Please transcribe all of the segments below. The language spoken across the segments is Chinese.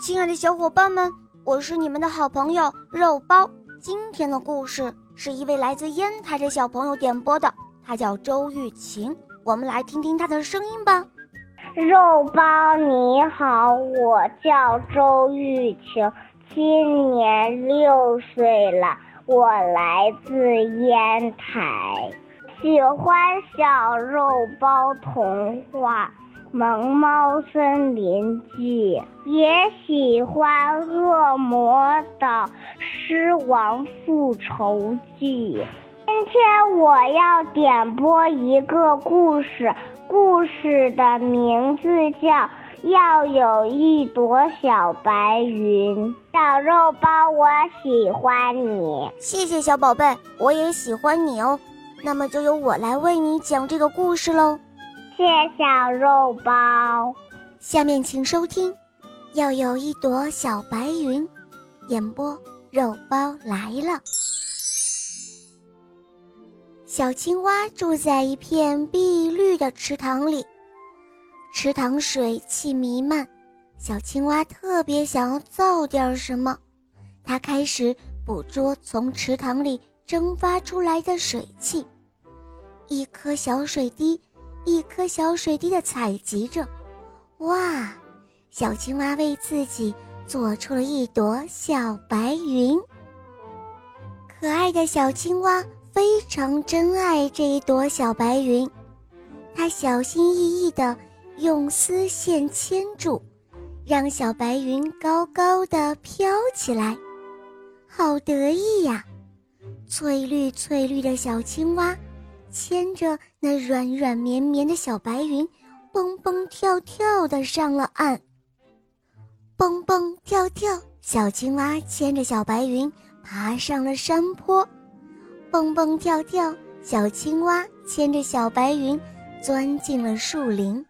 亲爱的小伙伴们，我是你们的好朋友肉包。今天的故事是一位来自烟台的小朋友点播的，他叫周玉琴。我们来听听他的声音吧。肉包你好，我叫周玉琴，今年六岁了，我来自烟台，喜欢小肉包童话。《萌猫森林记》也喜欢《恶魔的狮王复仇记》。今天我要点播一个故事，故事的名字叫《要有一朵小白云》。小肉包，我喜欢你，谢谢小宝贝，我也喜欢你哦。那么就由我来为你讲这个故事喽。谢小肉包，下面请收听。要有一朵小白云，演播肉包来了。小青蛙住在一片碧绿的池塘里，池塘水汽弥漫，小青蛙特别想要造点什么。它开始捕捉从池塘里蒸发出来的水汽，一颗小水滴。一颗小水滴的采集着，哇！小青蛙为自己做出了一朵小白云。可爱的小青蛙非常珍爱这一朵小白云，它小心翼翼地用丝线牵住，让小白云高高的飘起来，好得意呀！翠绿翠绿的小青蛙。牵着那软软绵绵的小白云，蹦蹦跳跳的上了岸。蹦蹦跳跳，小青蛙牵着小白云爬上了山坡。蹦蹦跳跳，小青蛙牵着小白云钻进了树林。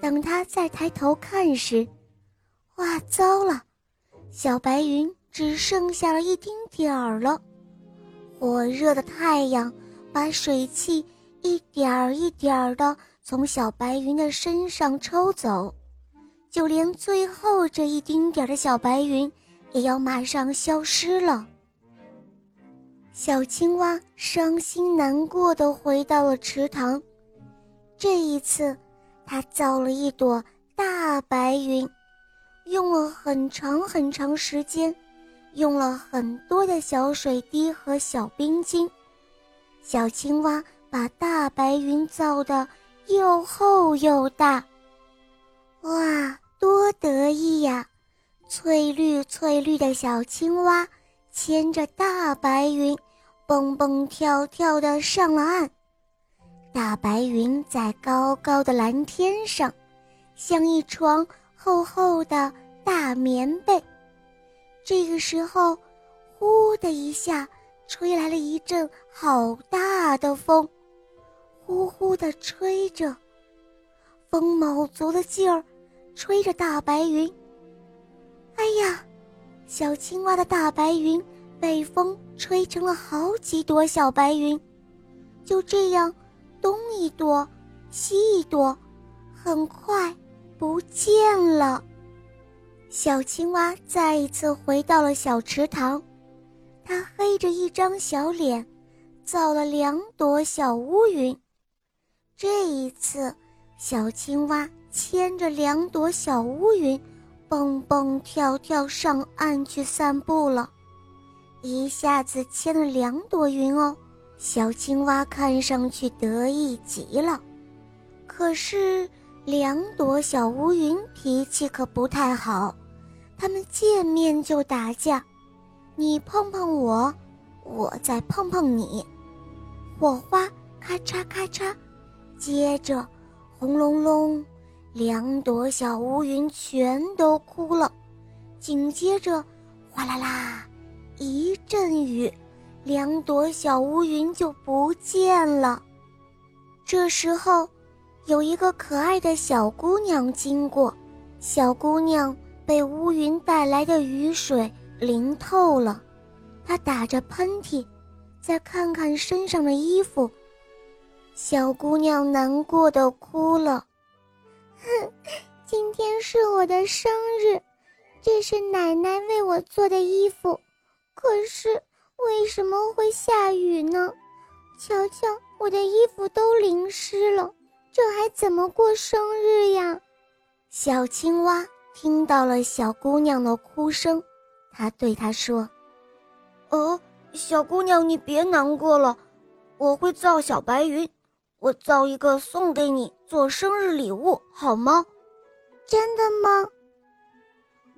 等它再抬头看时，哇，糟了！小白云只剩下了一丁点儿了。火热的太阳。把水汽一点儿一点儿地从小白云的身上抽走，就连最后这一丁点儿的小白云，也要马上消失了。小青蛙伤心难过的回到了池塘，这一次，它造了一朵大白云，用了很长很长时间，用了很多的小水滴和小冰晶。小青蛙把大白云造的又厚又大，哇，多得意呀！翠绿翠绿的小青蛙牵着大白云，蹦蹦跳跳的上了岸。大白云在高高的蓝天上，像一床厚厚的大棉被。这个时候，呼的一下。吹来了一阵好大的风，呼呼地吹着，风卯足了劲儿，吹着大白云。哎呀，小青蛙的大白云被风吹成了好几朵小白云，就这样，东一朵，西一朵，很快不见了。小青蛙再一次回到了小池塘。他黑着一张小脸，造了两朵小乌云。这一次，小青蛙牵着两朵小乌云，蹦蹦跳跳上岸去散步了。一下子牵了两朵云哦，小青蛙看上去得意极了。可是，两朵小乌云脾气可不太好，它们见面就打架。你碰碰我，我再碰碰你，火花咔嚓咔嚓，接着轰隆隆，两朵小乌云全都哭了。紧接着哗啦啦，一阵雨，两朵小乌云就不见了。这时候，有一个可爱的小姑娘经过，小姑娘被乌云带来的雨水。淋透了，他打着喷嚏，再看看身上的衣服，小姑娘难过的哭了。哼，今天是我的生日，这是奶奶为我做的衣服，可是为什么会下雨呢？瞧瞧，我的衣服都淋湿了，这还怎么过生日呀？小青蛙听到了小姑娘的哭声，它对她说：“哦，小姑娘，你别难过了，我会造小白云，我造一个送给你做生日礼物，好吗？”真的吗？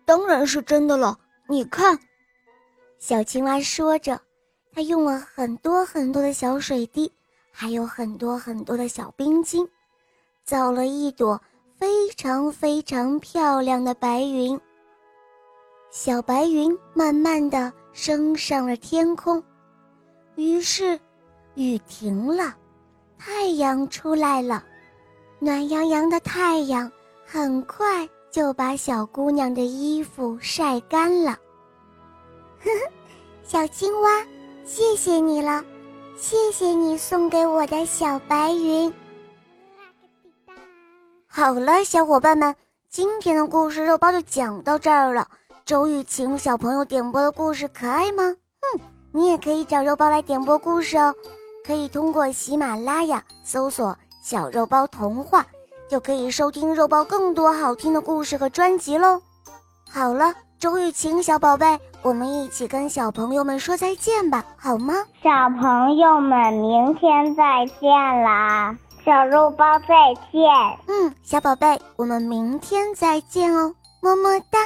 当然是真的了。你看，小青蛙说着，它用了很多很多的小水滴，还有很多很多的小冰晶，造了一朵非常非常漂亮的白云。小白云慢慢的升上了天空，于是雨停了，太阳出来了，暖洋洋的太阳。很快就把小姑娘的衣服晒干了。呵呵，小青蛙，谢谢你了，谢谢你送给我的小白云。好了，小伙伴们，今天的故事肉包就讲到这儿了。周雨晴小朋友点播的故事可爱吗？嗯，你也可以找肉包来点播故事哦，可以通过喜马拉雅搜索“小肉包童话”。就可以收听肉包更多好听的故事和专辑喽。好了，周雨晴小宝贝，我们一起跟小朋友们说再见吧，好吗？小朋友们，明天再见啦！小肉包再见。嗯，小宝贝，我们明天再见哦，么么哒。